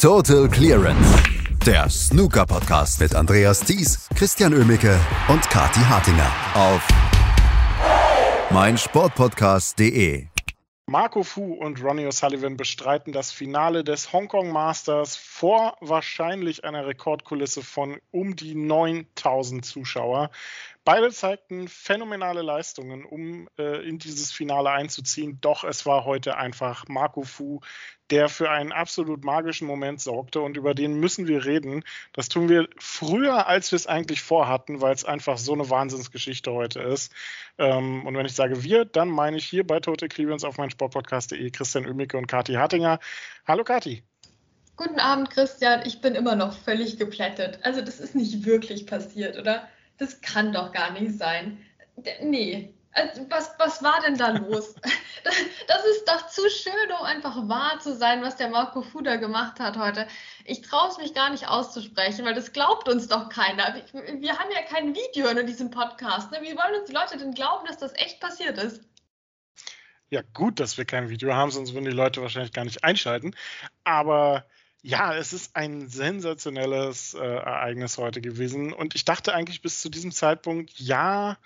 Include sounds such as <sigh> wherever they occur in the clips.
Total Clearance, der Snooker-Podcast mit Andreas Thies, Christian Ömicke und Kati Hartinger auf meinsportpodcast.de. Marco Fu und Ronnie O'Sullivan bestreiten das Finale des Hongkong Masters vor wahrscheinlich einer Rekordkulisse von um die 9000 Zuschauer. Beide zeigten phänomenale Leistungen, um äh, in dieses Finale einzuziehen. Doch es war heute einfach Marco Fu, der für einen absolut magischen Moment sorgte und über den müssen wir reden. Das tun wir früher, als wir es eigentlich vorhatten, weil es einfach so eine Wahnsinnsgeschichte heute ist. Ähm, und wenn ich sage wir, dann meine ich hier bei Total Clearance auf mein Sportpodcast.de Christian Ömicke und Kati Hartinger. Hallo Kati. Guten Abend, Christian. Ich bin immer noch völlig geplättet. Also das ist nicht wirklich passiert, oder? Das kann doch gar nicht sein. Nee, also, was, was war denn da los? <laughs> Das, ist doch zu schön, um einfach wahr zu sein, was der Marco Fuda gemacht hat heute. Ich traue es mich gar nicht auszusprechen, weil das glaubt uns doch keiner. Wir, wir haben ja kein Video in diesem Podcast. Ne? Wie wollen uns die Leute denn glauben, dass das echt passiert ist? Ja, gut, dass wir kein Video haben, sonst würden die Leute wahrscheinlich gar nicht einschalten. Aber ja, es ist ein sensationelles äh, Ereignis heute gewesen. Und ich dachte eigentlich bis zu diesem Zeitpunkt, ja,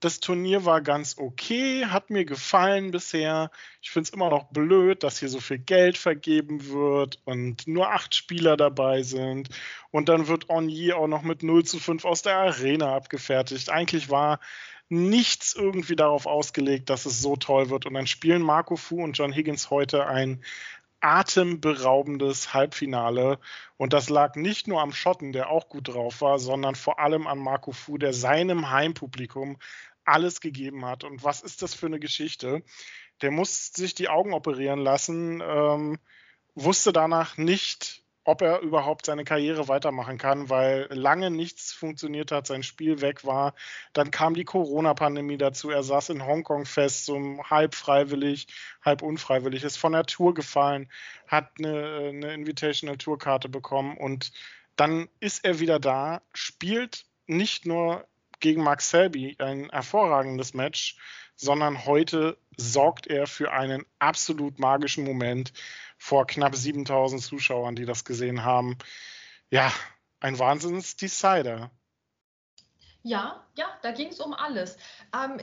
das Turnier war ganz okay, hat mir gefallen bisher. Ich finde es immer noch blöd, dass hier so viel Geld vergeben wird und nur acht Spieler dabei sind. Und dann wird Onyi auch noch mit 0 zu 5 aus der Arena abgefertigt. Eigentlich war nichts irgendwie darauf ausgelegt, dass es so toll wird. Und dann spielen Marco Fu und John Higgins heute ein atemberaubendes Halbfinale. Und das lag nicht nur am Schotten, der auch gut drauf war, sondern vor allem an Marco Fu, der seinem Heimpublikum alles gegeben hat. Und was ist das für eine Geschichte? Der muss sich die Augen operieren lassen, ähm, wusste danach nicht, ob er überhaupt seine Karriere weitermachen kann, weil lange nichts funktioniert hat, sein Spiel weg war. Dann kam die Corona-Pandemie dazu. Er saß in Hongkong fest, so halb freiwillig, halb unfreiwillig, ist von der Tour gefallen, hat eine, eine Invitational-Tour-Karte bekommen und dann ist er wieder da, spielt nicht nur gegen Mark Selby ein hervorragendes Match, sondern heute sorgt er für einen absolut magischen Moment vor knapp 7000 Zuschauern, die das gesehen haben. Ja, ein Wahnsinns-Decider. Ja, ja, da ging es um alles. Ähm,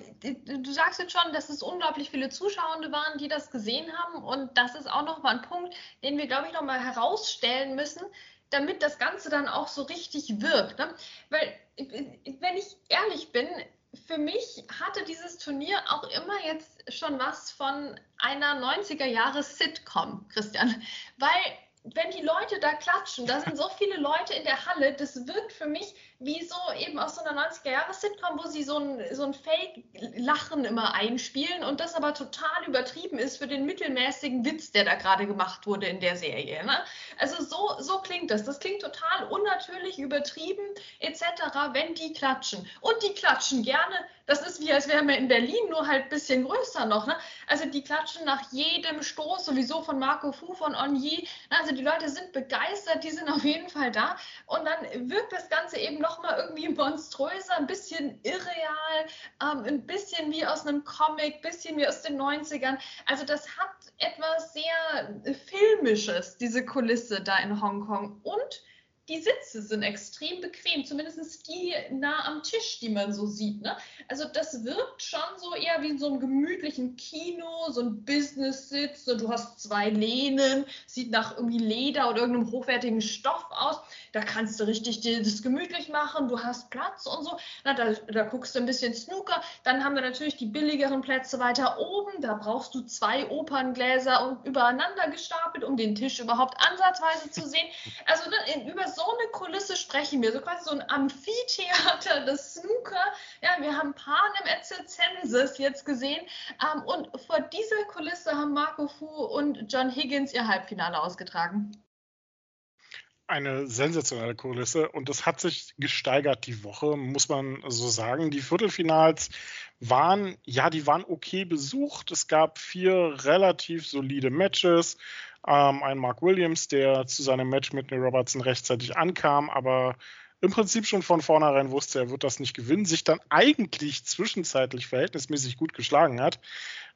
du sagst jetzt schon, dass es unglaublich viele Zuschauer waren, die das gesehen haben. Und das ist auch nochmal ein Punkt, den wir, glaube ich, nochmal herausstellen müssen damit das Ganze dann auch so richtig wirkt. Ne? Weil, wenn ich ehrlich bin, für mich hatte dieses Turnier auch immer jetzt schon was von einer 90er Jahre Sitcom, Christian. Weil wenn die Leute da klatschen, da sind so viele Leute in der Halle, das wirkt für mich wie so eben aus so einer 90er-Jahre-Sitcom, wo sie so ein, so ein Fake-Lachen immer einspielen und das aber total übertrieben ist für den mittelmäßigen Witz, der da gerade gemacht wurde in der Serie. Ne? Also so, so klingt das. Das klingt total unnatürlich, übertrieben etc., wenn die klatschen. Und die klatschen gerne. Das ist wie, als wären wir in Berlin, nur halt ein bisschen größer noch. Ne? Also die klatschen nach jedem Stoß, sowieso von Marco Fu, von Onyi. Also die Leute sind begeistert, die sind auf jeden Fall da. Und dann wirkt das Ganze eben noch mal irgendwie monströser, ein bisschen irreal, ähm, ein bisschen wie aus einem Comic, ein bisschen wie aus den 90ern. Also das hat etwas sehr Filmisches, diese Kulisse da in Hongkong. Und die Sitze sind extrem bequem, zumindest die nah am Tisch, die man so sieht. Ne? Also das wirkt schon so eher wie in so einem gemütlichen Kino, so ein Business-Sitz. So, du hast zwei Lehnen, sieht nach irgendwie Leder oder irgendeinem hochwertigen Stoff aus. Da kannst du richtig das gemütlich machen, du hast Platz und so. Na, da, da guckst du ein bisschen Snooker. Dann haben wir natürlich die billigeren Plätze weiter oben. Da brauchst du zwei Operngläser übereinander gestapelt, um den Tisch überhaupt ansatzweise zu sehen. Also ne, über so eine Kulisse sprechen wir, so quasi so ein Amphitheater des Snooker. Ja, wir haben Panem et Circenses jetzt gesehen ähm, und vor dieser Kulisse haben Marco Fu und John Higgins ihr Halbfinale ausgetragen eine sensationelle Kulisse und das hat sich gesteigert die Woche, muss man so sagen. Die Viertelfinals waren, ja, die waren okay besucht. Es gab vier relativ solide Matches. Ähm, ein Mark Williams, der zu seinem Match mit Neil Robertson rechtzeitig ankam, aber im Prinzip schon von vornherein wusste, er wird das nicht gewinnen, sich dann eigentlich zwischenzeitlich verhältnismäßig gut geschlagen hat,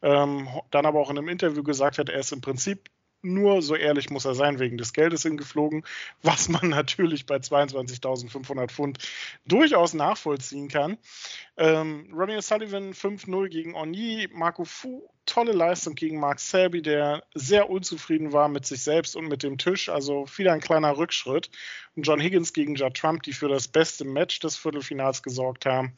ähm, dann aber auch in einem Interview gesagt hat, er ist im Prinzip nur, so ehrlich muss er sein, wegen des Geldes hingeflogen, <laughs> was man natürlich bei 22.500 Pfund durchaus nachvollziehen kann. Ähm, Ronnie O'Sullivan 5-0 gegen Oni, Marco Fu, tolle Leistung gegen Mark Selby, der sehr unzufrieden war mit sich selbst und mit dem Tisch, also wieder ein kleiner Rückschritt. Und John Higgins gegen Judd Trump, die für das beste Match des Viertelfinals gesorgt haben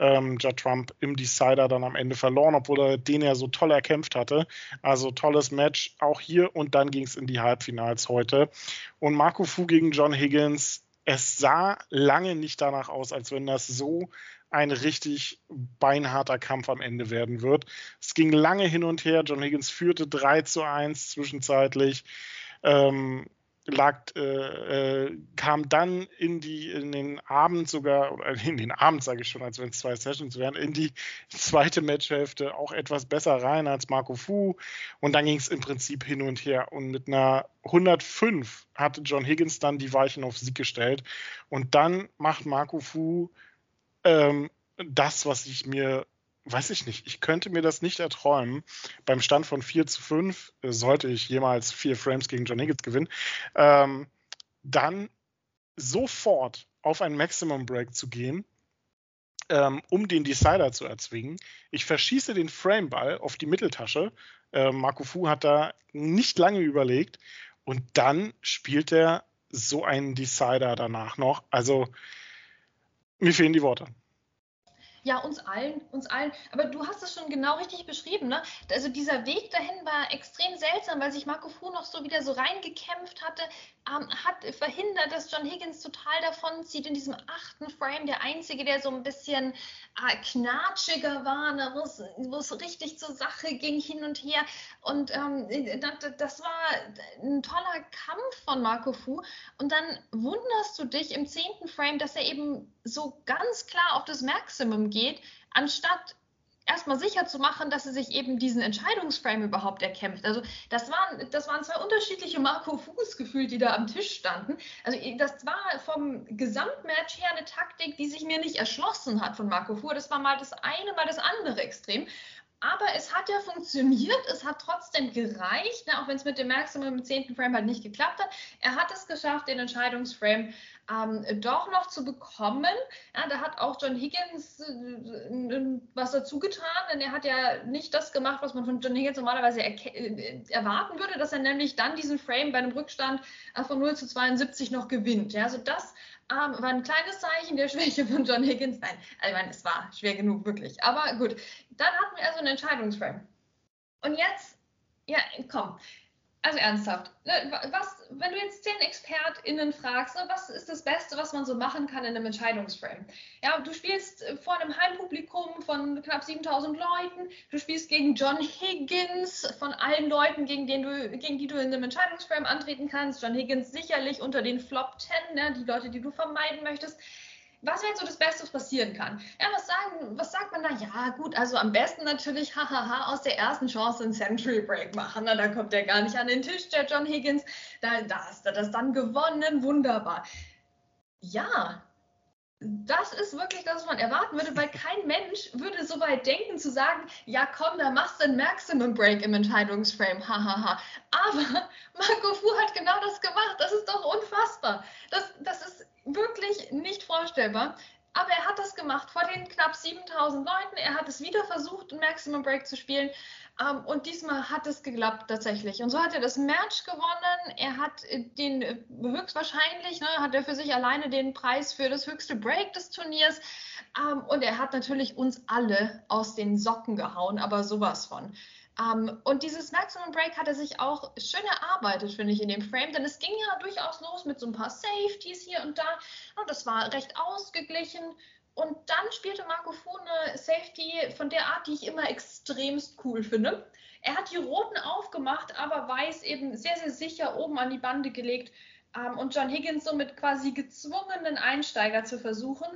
ähm, Judd Trump im Decider dann am Ende verloren, obwohl er den ja so toll erkämpft hatte. Also tolles Match auch hier und dann ging es in die Halbfinals heute. Und Marco Fu gegen John Higgins, es sah lange nicht danach aus, als wenn das so ein richtig beinharter Kampf am Ende werden wird. Es ging lange hin und her. John Higgins führte 3 zu 1 zwischenzeitlich. Ähm, lag, äh, äh, kam dann in die in den Abend sogar oder <laughs> in den Abend sage ich schon, als wenn es zwei Sessions wären, in die zweite Matchhälfte auch etwas besser rein als Marco Fu. Und dann ging es im Prinzip hin und her. Und mit einer 105 hatte John Higgins dann die Weichen auf Sieg gestellt. Und dann macht Marco Fu ähm, das, was ich mir weiß ich nicht, ich könnte mir das nicht erträumen. Beim Stand von 4 zu 5 äh, sollte ich jemals vier Frames gegen John Higgins gewinnen. Ähm, dann sofort auf ein Maximum Break zu gehen, ähm, um den Decider zu erzwingen. Ich verschieße den Frameball auf die Mitteltasche. Äh, Marco Fu hat da nicht lange überlegt und dann spielt er so einen Decider danach noch. Also mir fehlen die Worte. Ja, uns allen, uns allen. Aber du hast es schon genau richtig beschrieben, ne? Also dieser Weg dahin war extrem seltsam, weil sich Marco Fu noch so wieder so reingekämpft hatte, ähm, hat verhindert, dass John Higgins total davon zieht in diesem achten Frame, der einzige, der so ein bisschen äh, knatschiger war, ne? wo es richtig zur Sache ging hin und her. Und ähm, das, das war ein toller Kampf von Marco Fu. Und dann wunderst du dich im zehnten Frame, dass er eben so ganz klar auf das Maximum geht, anstatt erstmal sicher zu machen, dass er sich eben diesen Entscheidungsframe überhaupt erkämpft. Also das waren, das waren zwei unterschiedliche Marco Fuß gefühlt, die da am Tisch standen. Also das war vom Gesamtmatch her eine Taktik, die sich mir nicht erschlossen hat von Marco Fu. Das war mal das eine, mal das andere Extrem. Aber es hat ja funktioniert, es hat trotzdem gereicht, ne, auch wenn es mit dem Maximum im zehnten Frame halt nicht geklappt hat. Er hat es geschafft, den Entscheidungsframe ähm, doch noch zu bekommen. Ja, da hat auch John Higgins äh, was dazu getan, denn er hat ja nicht das gemacht, was man von John Higgins normalerweise äh, erwarten würde, dass er nämlich dann diesen Frame bei einem Rückstand äh, von 0 zu 72 noch gewinnt. Ja, also das ähm, war ein kleines Zeichen der <laughs> Schwäche von John Higgins. Nein, also ich meine, es war schwer genug, wirklich. Aber gut, dann hatten wir also einen Entscheidungsframe. Und jetzt, ja, komm, also ernsthaft, ne, was, wenn du jetzt zehn ExpertInnen fragst, ne, was ist das Beste, was man so machen kann in einem Entscheidungsframe? Ja, du spielst vor einem Heimpublikum von knapp 7000 Leuten, du spielst gegen John Higgins, von allen Leuten, gegen, den du, gegen die du in einem Entscheidungsframe antreten kannst. John Higgins sicherlich unter den Flop 10, ne, die Leute, die du vermeiden möchtest was wäre so das Beste, was passieren kann? Ja, was, sagen, was sagt man da? Ja, gut, also am besten natürlich, hahaha, aus der ersten Chance einen Century Break machen. Na, da kommt er gar nicht an den Tisch, der John Higgins. Da, da hast du das dann gewonnen, wunderbar. Ja, das ist wirklich das, was man erwarten würde, weil kein Mensch würde so weit denken zu sagen, ja komm, da machst du einen Maximum Break im Entscheidungsframe, hahaha. Aber <laughs> Marco Fu hat genau das gemacht. Das ist doch unfassbar. Das, das ist wirklich nicht vorstellbar. Aber er hat das gemacht vor den knapp 7000 Leuten. Er hat es wieder versucht, ein Maximum Break zu spielen. Ähm, und diesmal hat es geklappt tatsächlich. Und so hat er das Match gewonnen. Er hat äh, den äh, höchstwahrscheinlich, ne, hat er für sich alleine den Preis für das höchste Break des Turniers. Ähm, und er hat natürlich uns alle aus den Socken gehauen, aber sowas von. Um, und dieses Maximum Break hat er sich auch schön erarbeitet, finde ich, in dem Frame, denn es ging ja durchaus los mit so ein paar Safeties hier und da. Und das war recht ausgeglichen. Und dann spielte Marco Fu eine Safety von der Art, die ich immer extremst cool finde. Er hat die roten aufgemacht, aber weiß eben sehr, sehr sicher oben an die Bande gelegt um, und John Higgins somit quasi gezwungen, einen Einsteiger zu versuchen.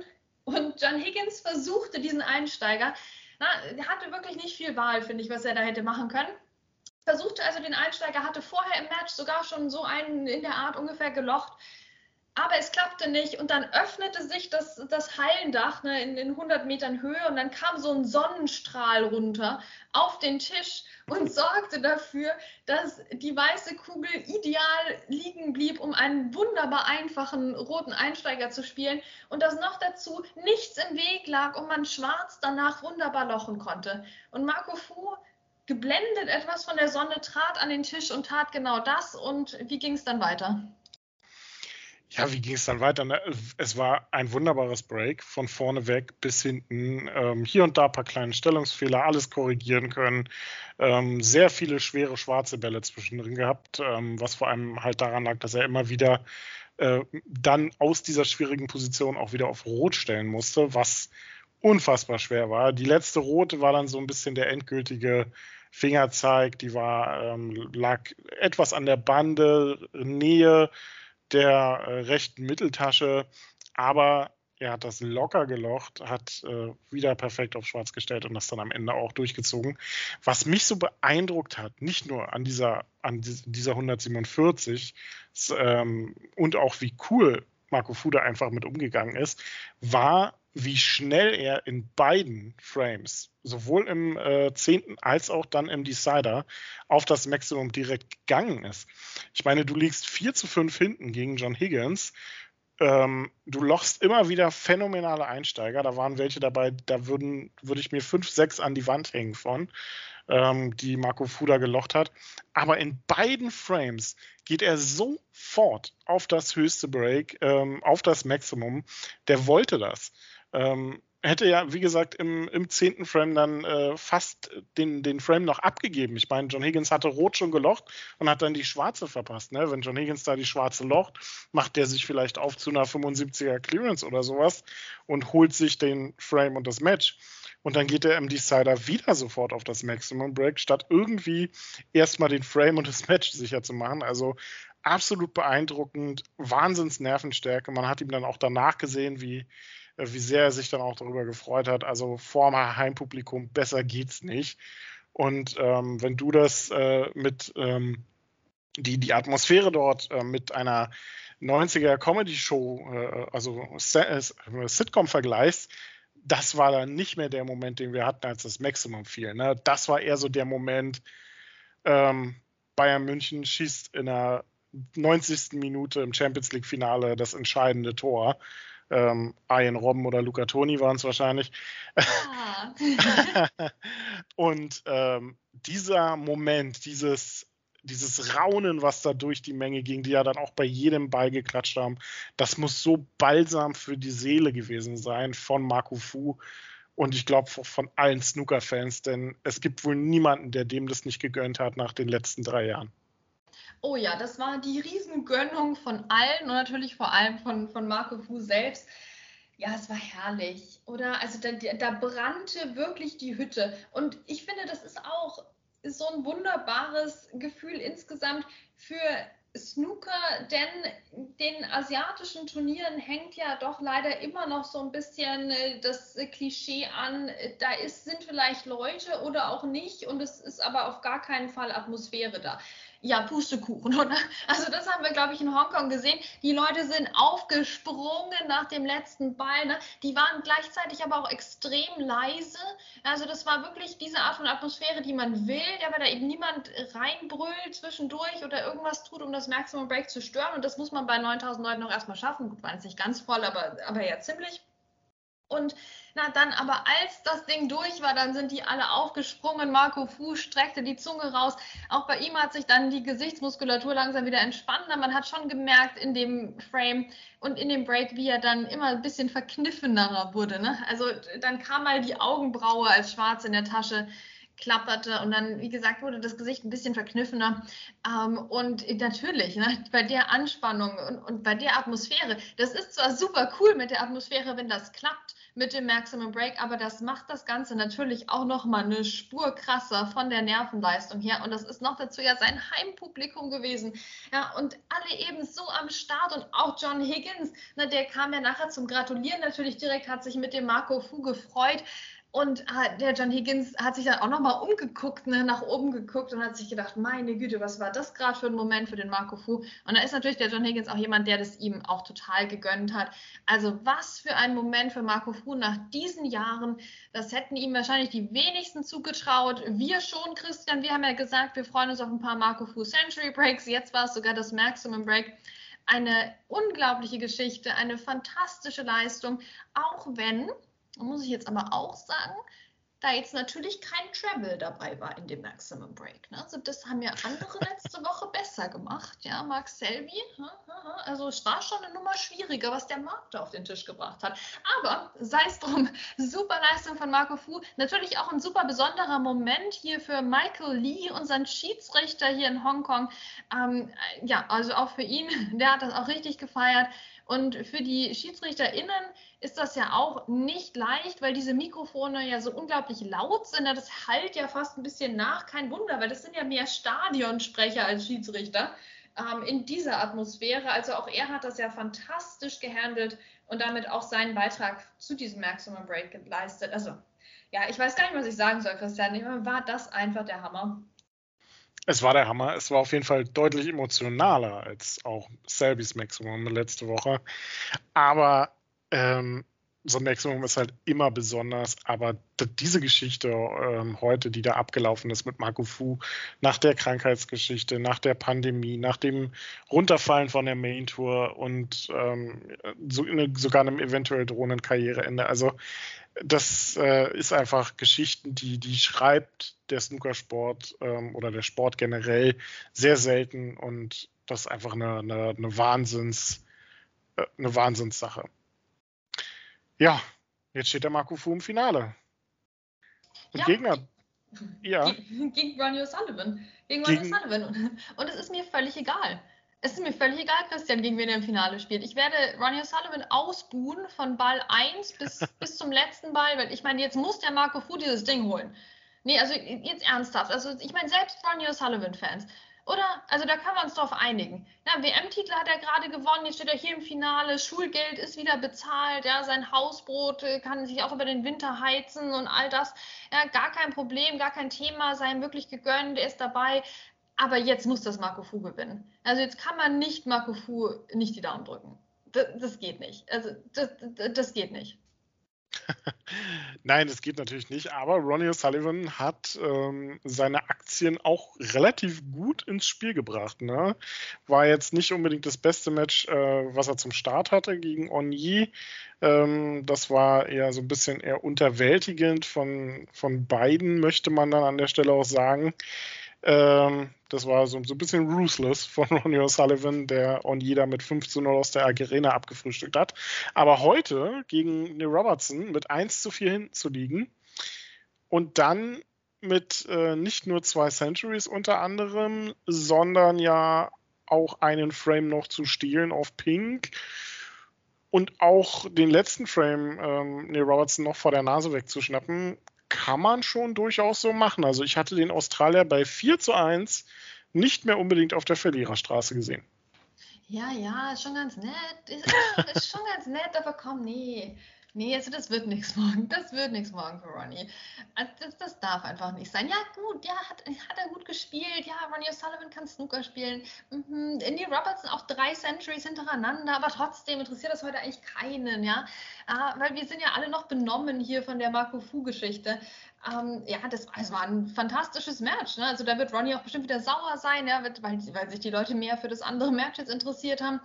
Und John Higgins versuchte diesen Einsteiger na, er hatte wirklich nicht viel Wahl, finde ich, was er da hätte machen können. Versuchte also den Einsteiger, hatte vorher im Match sogar schon so einen in der Art ungefähr gelocht. Aber es klappte nicht und dann öffnete sich das, das Hallendach ne, in, in 100 Metern Höhe und dann kam so ein Sonnenstrahl runter auf den Tisch und sorgte dafür, dass die weiße Kugel ideal liegen blieb, um einen wunderbar einfachen roten Einsteiger zu spielen und dass noch dazu nichts im Weg lag und man schwarz danach wunderbar lochen konnte. Und Marco Fu geblendet etwas von der Sonne, trat an den Tisch und tat genau das. Und wie ging es dann weiter? Ja, wie ging es dann weiter? Ne? Es war ein wunderbares Break von vorne weg bis hinten. Ähm, hier und da ein paar kleine Stellungsfehler, alles korrigieren können. Ähm, sehr viele schwere schwarze Bälle zwischendrin gehabt, ähm, was vor allem halt daran lag, dass er immer wieder äh, dann aus dieser schwierigen Position auch wieder auf Rot stellen musste, was unfassbar schwer war. Die letzte rote war dann so ein bisschen der endgültige Fingerzeig. Die war, ähm, lag etwas an der Bande, Nähe der äh, rechten Mitteltasche, aber er hat das locker gelocht, hat äh, wieder perfekt auf schwarz gestellt und das dann am Ende auch durchgezogen. Was mich so beeindruckt hat, nicht nur an dieser, an dieser 147 ähm, und auch wie cool Marco Fuda einfach mit umgegangen ist, war, wie schnell er in beiden Frames, sowohl im äh, 10. als auch dann im Decider, auf das Maximum direkt gegangen ist. Ich meine, du liegst 4 zu 5 hinten gegen John Higgins. Ähm, du lochst immer wieder phänomenale Einsteiger. Da waren welche dabei, da würden, würde ich mir 5, 6 an die Wand hängen von, ähm, die Marco Fuda gelocht hat. Aber in beiden Frames geht er sofort auf das höchste Break, ähm, auf das Maximum. Der wollte das. Ähm, hätte ja, wie gesagt, im, im zehnten Frame dann äh, fast den, den Frame noch abgegeben. Ich meine, John Higgins hatte rot schon gelocht und hat dann die schwarze verpasst. Ne? Wenn John Higgins da die schwarze locht, macht der sich vielleicht auf zu einer 75er Clearance oder sowas und holt sich den Frame und das Match. Und dann geht der im Decider wieder sofort auf das Maximum Break, statt irgendwie erstmal den Frame und das Match sicher zu machen. Also absolut beeindruckend, Wahnsinns Nervenstärke. Man hat ihm dann auch danach gesehen, wie wie sehr er sich dann auch darüber gefreut hat. Also vor dem Heimpublikum, besser geht's nicht. Und ähm, wenn du das äh, mit ähm, die, die Atmosphäre dort äh, mit einer 90er Comedy-Show, äh, also äh, Sitcom vergleichst, das war dann nicht mehr der Moment, den wir hatten, als das Maximum fiel. Ne? Das war eher so der Moment, ähm, Bayern München schießt in der 90. Minute im Champions League-Finale das entscheidende Tor ähm, Ian Robben oder Luca Toni waren es wahrscheinlich. Ah. <laughs> und ähm, dieser Moment, dieses, dieses Raunen, was da durch die Menge ging, die ja dann auch bei jedem Ball geklatscht haben, das muss so balsam für die Seele gewesen sein von Marco Fu. Und ich glaube von allen Snooker-Fans, denn es gibt wohl niemanden, der dem das nicht gegönnt hat nach den letzten drei Jahren. Oh ja, das war die Riesengönnung von allen und natürlich vor allem von, von Marco Fu selbst. Ja, es war herrlich, oder? Also da, da brannte wirklich die Hütte. Und ich finde, das ist auch so ein wunderbares Gefühl insgesamt für Snooker, denn den asiatischen Turnieren hängt ja doch leider immer noch so ein bisschen äh, das Klischee an, da ist, sind vielleicht Leute oder auch nicht und es ist aber auf gar keinen Fall Atmosphäre da ja, Pustekuchen, <laughs> oder? Also das haben wir, glaube ich, in Hongkong gesehen. Die Leute sind aufgesprungen nach dem letzten Ball. Ne? Die waren gleichzeitig aber auch extrem leise. Also das war wirklich diese Art von Atmosphäre, die man will, aber da eben niemand reinbrüllt zwischendurch oder irgendwas tut, um das Maximum Break zu stören. Und das muss man bei 9000 Leuten noch erstmal schaffen. Gut, war jetzt nicht ganz voll, aber, aber ja ziemlich. Und na dann, aber als das Ding durch war, dann sind die alle aufgesprungen. Marco Fu streckte die Zunge raus. Auch bei ihm hat sich dann die Gesichtsmuskulatur langsam wieder entspannt. Man hat schon gemerkt in dem Frame und in dem Break, wie er dann immer ein bisschen verkniffener wurde. Ne? Also dann kam mal die Augenbraue als schwarz in der Tasche klapperte und dann, wie gesagt, wurde das Gesicht ein bisschen verkniffener. Ähm, und natürlich, ne, bei der Anspannung und, und bei der Atmosphäre, das ist zwar super cool mit der Atmosphäre, wenn das klappt mit dem Maximum Break, aber das macht das Ganze natürlich auch nochmal eine Spur krasser von der Nervenleistung her. Und das ist noch dazu ja sein Heimpublikum gewesen. Ja, und alle eben so am Start und auch John Higgins, ne, der kam ja nachher zum Gratulieren natürlich direkt, hat sich mit dem Marco Fu gefreut. Und der John Higgins hat sich dann auch nochmal umgeguckt, ne, nach oben geguckt und hat sich gedacht, meine Güte, was war das gerade für ein Moment für den Marco Fu? Und da ist natürlich der John Higgins auch jemand, der das ihm auch total gegönnt hat. Also was für ein Moment für Marco Fu nach diesen Jahren. Das hätten ihm wahrscheinlich die wenigsten zugetraut. Wir schon, Christian. Wir haben ja gesagt, wir freuen uns auf ein paar Marco Fu Century Breaks. Jetzt war es sogar das Maximum Break eine unglaubliche Geschichte, eine fantastische Leistung, auch wenn muss ich jetzt aber auch sagen, da jetzt natürlich kein Travel dabei war in dem Maximum Break. Ne? Also das haben ja andere letzte <laughs> Woche besser gemacht, ja, Mark Selby. Also es war schon eine Nummer schwieriger, was der Markt da auf den Tisch gebracht hat. Aber sei es drum, <laughs> super Leistung von Marco Fu. Natürlich auch ein super besonderer Moment hier für Michael Lee, unseren Schiedsrichter hier in Hongkong. Ähm, ja, also auch für ihn, <laughs> der hat das auch richtig gefeiert. Und für die SchiedsrichterInnen ist das ja auch nicht leicht, weil diese Mikrofone ja so unglaublich laut sind. Das halt ja fast ein bisschen nach. Kein Wunder, weil das sind ja mehr Stadionsprecher als Schiedsrichter ähm, in dieser Atmosphäre. Also auch er hat das ja fantastisch gehandelt und damit auch seinen Beitrag zu diesem Maximum Break geleistet. Also ja, ich weiß gar nicht, was ich sagen soll, Christian. War das einfach der Hammer? Es war der Hammer. Es war auf jeden Fall deutlich emotionaler als auch Selbys Maximum letzte Woche. Aber ähm, so ein Maximum ist halt immer besonders. Aber diese Geschichte ähm, heute, die da abgelaufen ist mit Marco Fu, nach der Krankheitsgeschichte, nach der Pandemie, nach dem Runterfallen von der Main Tour und ähm, so, ne, sogar einem eventuell drohenden Karriereende. Also das äh, ist einfach Geschichten, die, die schreibt der Snookersport ähm, oder der Sport generell sehr selten und das ist einfach eine, eine, eine Wahnsinns, äh, eine Wahnsinnssache. Ja, jetzt steht der Marco Fu im Finale. Und ja, Gegner. Ja. <laughs> Gegen Ronnie O'Sullivan. Gegen Ronnie O'Sullivan. <laughs> Und es ist mir völlig egal. Es ist mir völlig egal, Christian, gegen wen er im Finale spielt. Ich werde Ronnie O'Sullivan ausbuhen von Ball 1 bis, <laughs> bis zum letzten Ball, weil ich meine, jetzt muss der Marco Fu dieses Ding holen. Nee, also jetzt ernsthaft. Also ich meine, selbst Ronnie O'Sullivan-Fans. Oder? Also da können wir uns drauf einigen. Ja, WM-Titel hat er gerade gewonnen, jetzt steht er hier im Finale, Schulgeld ist wieder bezahlt, ja, sein Hausbrot äh, kann sich auch über den Winter heizen und all das. Ja, gar kein Problem, gar kein Thema, sei ihm wirklich gegönnt, er ist dabei aber jetzt muss das Marco Fu gewinnen. Also jetzt kann man nicht Marco Fu nicht die Daumen drücken. Das, das geht nicht. Also das, das geht nicht. <laughs> Nein, das geht natürlich nicht, aber Ronnie O'Sullivan hat ähm, seine Aktien auch relativ gut ins Spiel gebracht. Ne? War jetzt nicht unbedingt das beste Match, äh, was er zum Start hatte gegen Onyi. Ähm, das war eher so ein bisschen eher unterwältigend von, von beiden, möchte man dann an der Stelle auch sagen. Ähm, das war so, so ein bisschen ruthless von <laughs> Ronnie O'Sullivan, der on jeder mit 5 zu 0 aus der Arena abgefrühstückt hat. Aber heute gegen Neil Robertson mit 1 zu 4 hinten zu liegen und dann mit äh, nicht nur zwei Centuries unter anderem, sondern ja auch einen Frame noch zu stehlen auf Pink und auch den letzten Frame ähm, Neil Robertson noch vor der Nase wegzuschnappen, kann man schon durchaus so machen. Also ich hatte den Australier bei 4 zu 1 nicht mehr unbedingt auf der Verliererstraße gesehen. Ja, ja, ist schon ganz nett. Ist, <laughs> ist schon ganz nett, aber komm, nee. Nee, also das wird nichts morgen. <laughs> Das wird nichts morgen für Ronnie. Also das, das, darf einfach nicht sein. Ja, gut, ja, hat, hat er gut gespielt. Ja, Ronnie O'Sullivan kann Snooker spielen. Mhm. Indy Robertson auch drei Centuries hintereinander, aber trotzdem interessiert das heute eigentlich keinen, ja. Ah, weil wir sind ja alle noch benommen hier von der Marco Fu-Geschichte. Ähm, ja, das, das, war ein fantastisches Match. Ne? Also da wird Ronnie auch bestimmt wieder sauer sein, ja, weil, weil, sich die Leute mehr für das andere Match jetzt interessiert haben.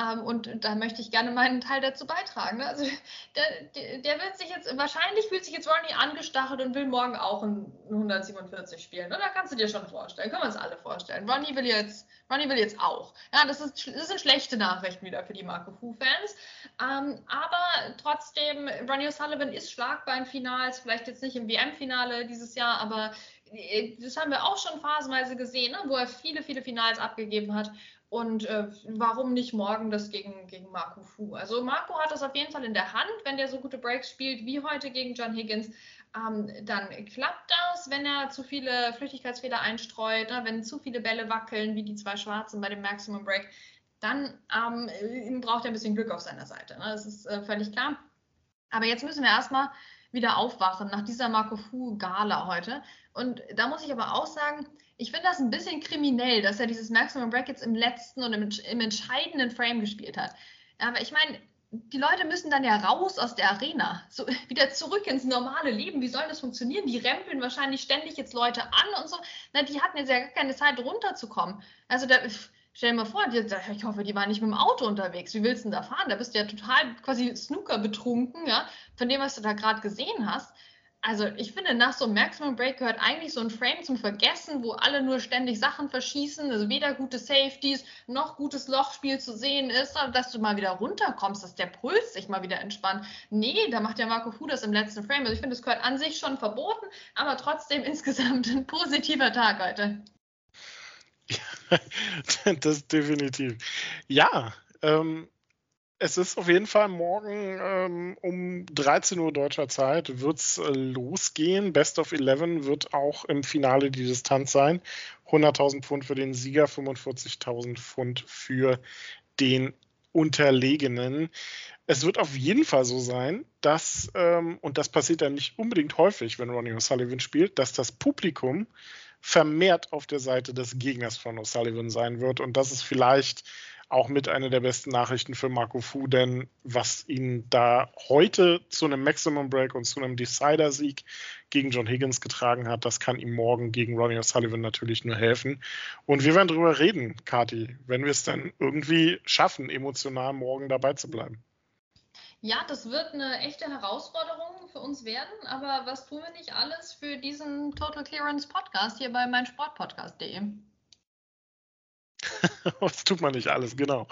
Ähm, und da möchte ich gerne meinen Teil dazu beitragen. Ne? Also der, der, wird sich jetzt, wahrscheinlich fühlt sich jetzt Ronnie angestachelt und will morgen auch ein 147 spielen. Ne? Da kannst du dir schon vorstellen, können wir uns alle vorstellen. Ronnie will jetzt, Ronnie will jetzt auch. Ja, das, ist, das sind schlechte Nachrichten wieder für die Marco Fu-Fans. Ähm, aber trotzdem, Ronnie O'Sullivan ist schlagbar in Finals, vielleicht jetzt nicht im WM-Finale dieses Jahr, aber äh, das haben wir auch schon phasenweise gesehen, ne, wo er viele, viele Finals abgegeben hat. Und äh, warum nicht morgen das gegen, gegen Marco Fu? Also Marco hat das auf jeden Fall in der Hand, wenn der so gute Breaks spielt wie heute gegen John Higgins. Ähm, dann klappt das, wenn er zu viele Flüchtigkeitsfehler einstreut, ne, wenn zu viele Bälle wackeln, wie die zwei Schwarzen bei dem Maximum Break dann ähm, braucht er ein bisschen Glück auf seiner Seite. Ne? Das ist äh, völlig klar. Aber jetzt müssen wir erstmal wieder aufwachen nach dieser Marco Fu Gala heute. Und da muss ich aber auch sagen, ich finde das ein bisschen kriminell, dass er dieses Maximum Brackets im letzten und im, im entscheidenden Frame gespielt hat. Aber ich meine, die Leute müssen dann ja raus aus der Arena, so <laughs> wieder zurück ins normale Leben. Wie soll das funktionieren? Die rempeln wahrscheinlich ständig jetzt Leute an und so. Na, die hatten jetzt ja gar keine Zeit runterzukommen. Also da, stell dir mal vor, die, ich hoffe, die waren nicht mit dem Auto unterwegs. Wie willst du denn da fahren? Da bist du ja total quasi Snooker betrunken, ja, von dem, was du da gerade gesehen hast also ich finde, nach so einem Maximum Break gehört eigentlich so ein Frame zum Vergessen, wo alle nur ständig Sachen verschießen, also weder gute Safeties noch gutes Lochspiel zu sehen ist, dass du mal wieder runterkommst, dass der Puls sich mal wieder entspannt. Nee, da macht ja Marco Fu das im letzten Frame. Also ich finde, es gehört an sich schon verboten, aber trotzdem <laughs> insgesamt ein positiver Tag heute. <laughs> Das definitiv. Ja, ähm, es ist auf jeden Fall morgen ähm, um 13 Uhr deutscher Zeit wird's äh, losgehen. Best of 11 wird auch im Finale die Distanz sein. 100.000 Pfund für den Sieger, 45.000 Pfund für den Unterlegenen. Es wird auf jeden Fall so sein, dass, ähm, und das passiert dann nicht unbedingt häufig, wenn Ronnie O'Sullivan spielt, dass das Publikum vermehrt auf der Seite des Gegners von O'Sullivan sein wird. Und das ist vielleicht auch mit einer der besten Nachrichten für Marco Fu, denn was ihn da heute zu einem Maximum Break und zu einem Decider-Sieg gegen John Higgins getragen hat, das kann ihm morgen gegen Ronnie O'Sullivan natürlich nur helfen. Und wir werden darüber reden, Kati, wenn wir es dann irgendwie schaffen, emotional morgen dabei zu bleiben. Ja, das wird eine echte Herausforderung für uns werden, aber was tun wir nicht alles für diesen Total Clearance Podcast hier bei meinsportpodcast.de? <laughs> das tut man nicht alles, genau.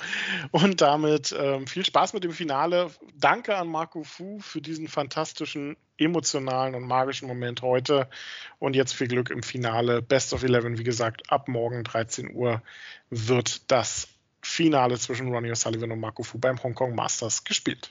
Und damit ähm, viel Spaß mit dem Finale. Danke an Marco Fu für diesen fantastischen, emotionalen und magischen Moment heute. Und jetzt viel Glück im Finale. Best of 11, wie gesagt, ab morgen 13 Uhr wird das Finale zwischen Ronnie O'Sullivan und Marco Fu beim Hongkong Masters gespielt.